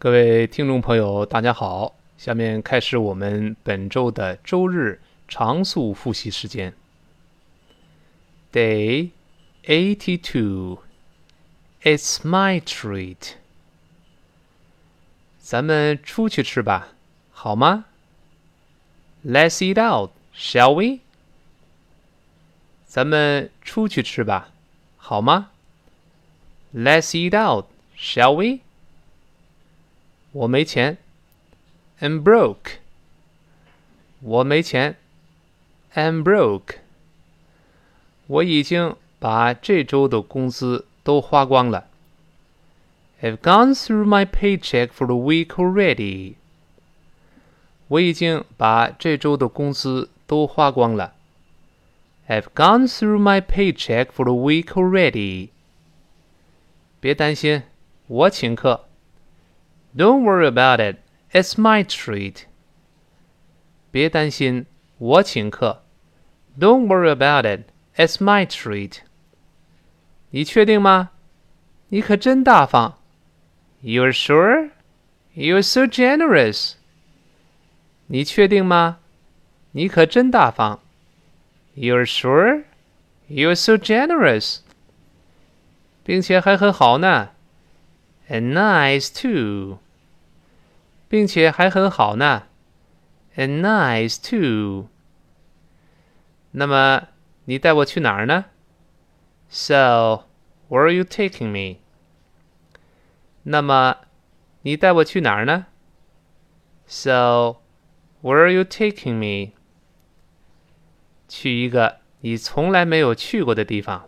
各位听众朋友，大家好！下面开始我们本周的周日常速复习时间。Day eighty-two. It's my treat. 咱们出去吃吧，好吗？Let's eat out, shall we? 咱们出去吃吧，好吗？Let's eat out, shall we? 我没钱，I'm broke。我没钱，I'm broke。我已经把这周的工资都花光了。I've gone through my paycheck for the week already。我已经把这周的工资都花光了。I've gone through my paycheck for the week already. 别担心，我请客。 Don't worry about it. It's my treat. 别担心，我请客。Don't worry about it. It's my treat. 你确定吗？你可真大方。You're sure? You're so generous. 你确定吗？你可真大方。you're sure? You're so generous. 并且还很好呢。And nice too. 并且还很好呢。And nice too. 那么你带我去哪儿呢？So, where are you taking me? 那么你带我去哪儿呢？So, where are you taking me? 去一个你从来没有去过的地方。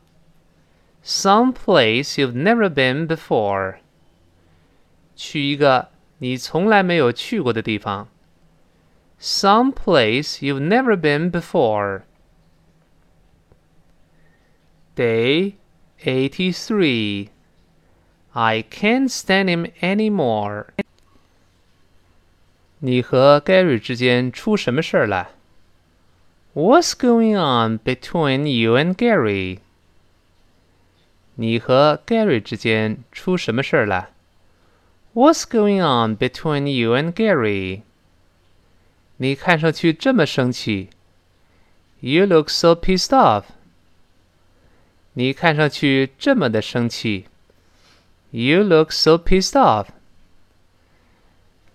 Some place you've never been before。去一个 你从来没有去过的地方。Some place you've never been before. Day eighty-three. I can't stand him anymore. 你和 Gary 之间出什么事儿了？What's going on between you and Gary？你和 Gary 之间出什么事儿了 ？What's going on between you and Gary？你看上去这么生气。You look so pissed off。你看上去这么的生气。You look so pissed off。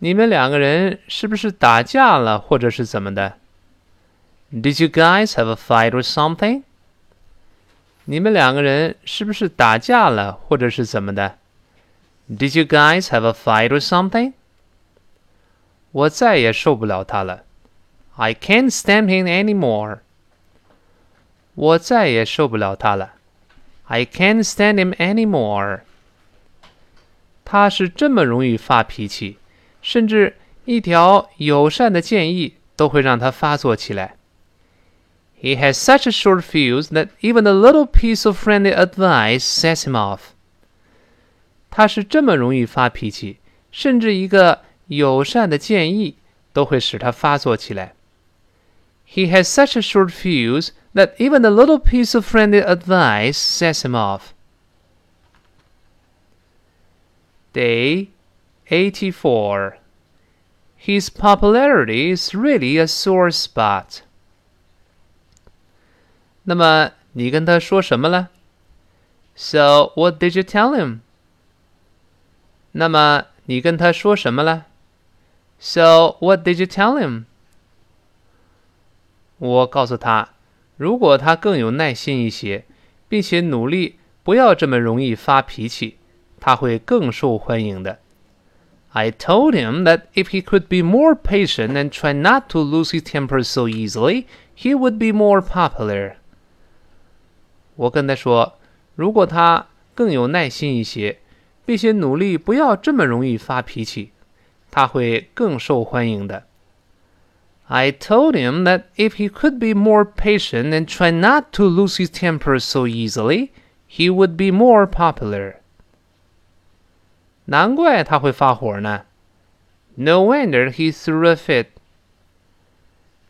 你们两个人是不是打架了，或者是怎么的？Did you guys have a fight or something? 你们两个人是不是打架了，或者是怎么的 ？Did you guys have a fight or something? 我再也受不了他了。I can't stand him anymore. 我再也受不了他了。I can't stand him anymore. 他是这么容易发脾气，甚至一条友善的建议都会让他发作起来。He has such a short fuse that even a little piece of friendly advice sets him off. 他是这么容易发脾气，甚至一个友善的建议都会使他发作起来。He has such a short fuse that even a little piece of friendly advice sets him off. Day 84. His popularity is really a sore spot. 那么你跟他说什么了？So what did you tell him？ 那么你跟他说什么了？So what did you tell him？我告诉他，如果他更有耐心一些，并且努力不要这么容易发脾气，他会更受欢迎的。I told him that if he could be more patient and try not to lose his temper so easily, he would be more popular. 我跟他说，如果他更有耐心一些， 并且努力不要这么容易发脾气，他会更受欢迎的。I told him that if he could be more patient and try not to lose his temper so easily, he would be more popular. 难怪他会发火呢。No wonder he threw a fit.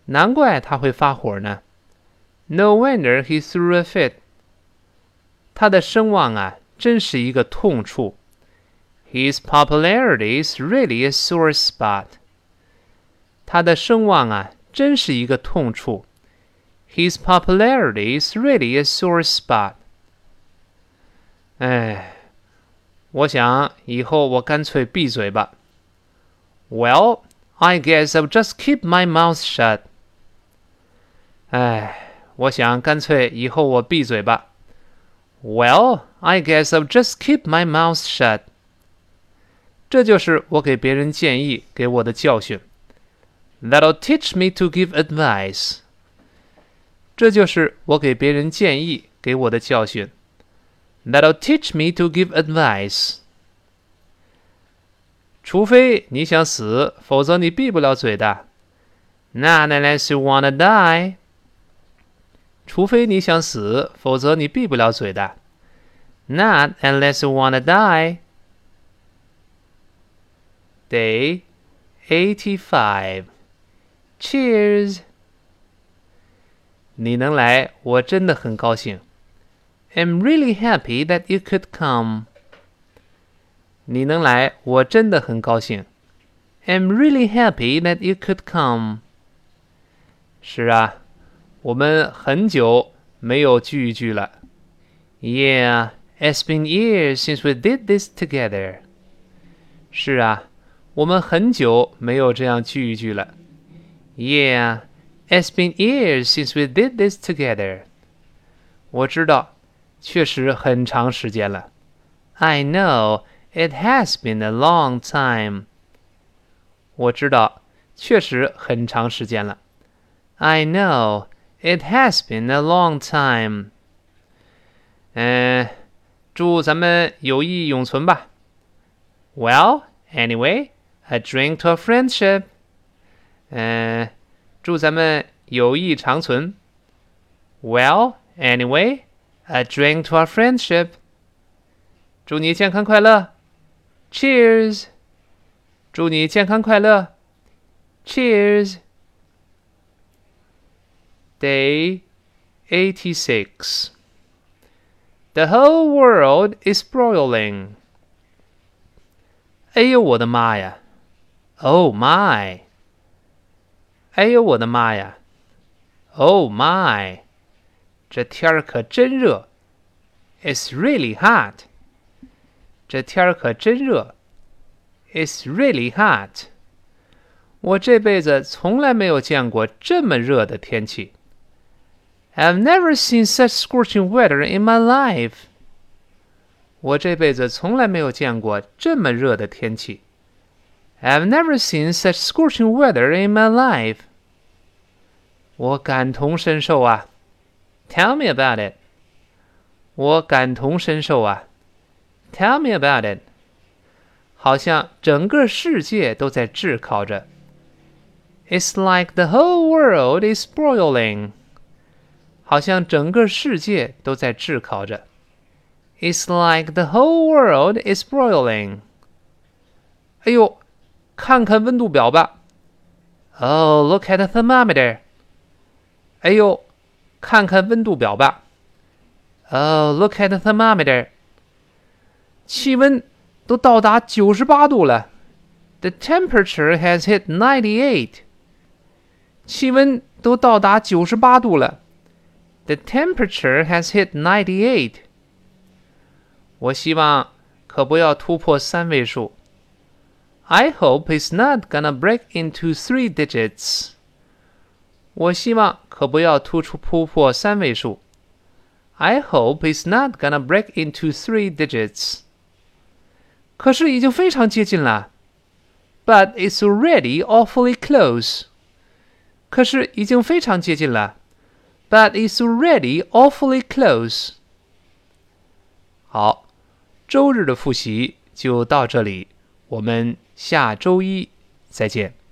难怪他会发火呢。No wonder he threw a fit. 他的声望啊，真是一个痛处。 His popularity is really a sore spot. 他的声望啊，真是一个痛处。His popularity is really a sore spot. 哎，我想以后我干脆闭嘴吧。Well, I guess I'll just keep my mouth shut. 哎，我想干脆以后我闭嘴吧。Well, I guess I'll just keep my mouth shut. 这就是我给别人建议给我的教训。That'll teach me to give advice. 这就是我给别人建议给我的教训。That'll teach me to give advice. 除非你想死，否则你闭不了嘴的。Not unless you wanna die. 除非你想死，否则你闭不了嘴的。Not unless you wanna die. Day eighty-five. Cheers. 你能来，我真的很高兴。I'm really happy that you could come. 你能来，我真的很高兴。I'm really happy that you could come. 是啊，我们很久没有聚一聚了。Yeah, it's been years since we did this together. 是啊， 我们很久没有这样聚一聚了。Yeah, it's been years since we did this together. 我知道，确实很长时间了。I know it has been a long time. 我知道，确实很长时间了。I know it has been a long time. 嗯，祝咱们友谊永存吧。Well, anyway, a drink to our friendship. 嗯，祝咱们友谊长存。Well, anyway, a drink to our friendship. 祝你健康快乐。Cheers. 祝你健康快乐。Cheers. Day 86. The whole world is broiling. 哎呦我的妈呀 ！Oh my！哎呦我的妈呀！Oh my！这天儿可真热。It's really hot。这天儿可真热。It's really hot。我这辈子从来没有见过这么热的天气。I've never seen such scorching weather in my life. 我这辈子从来没有见过这么热的天气。 I've never seen such scorching weather in my life. 我感同身受啊！Tell me about it. 我感同身受啊！Tell me about it. 好像整个世界都在炙烤着。It's like the whole world is broiling. 好像整个世界都在炙烤着。It's like the whole world is broiling. 哎呦， 看看温度表吧。Oh, look at the thermometer. 哎呦，看看温度表吧。Oh, look at the thermometer. 气温都到达九十八度了。The temperature has hit ninety-eight. 气温都到达九十八度了。The temperature has hit ninety-eight. 我希望可不要突破三位数。 I hope it's not gonna break into three digits. 我希望可不要突出突破三位数。I hope it's not gonna break into three digits. 可是已经非常接近了。But it's already awfully close. 可是已经非常接近了。but it's already awfully close. 好，周日的复习就到这里，我们 下周一再见。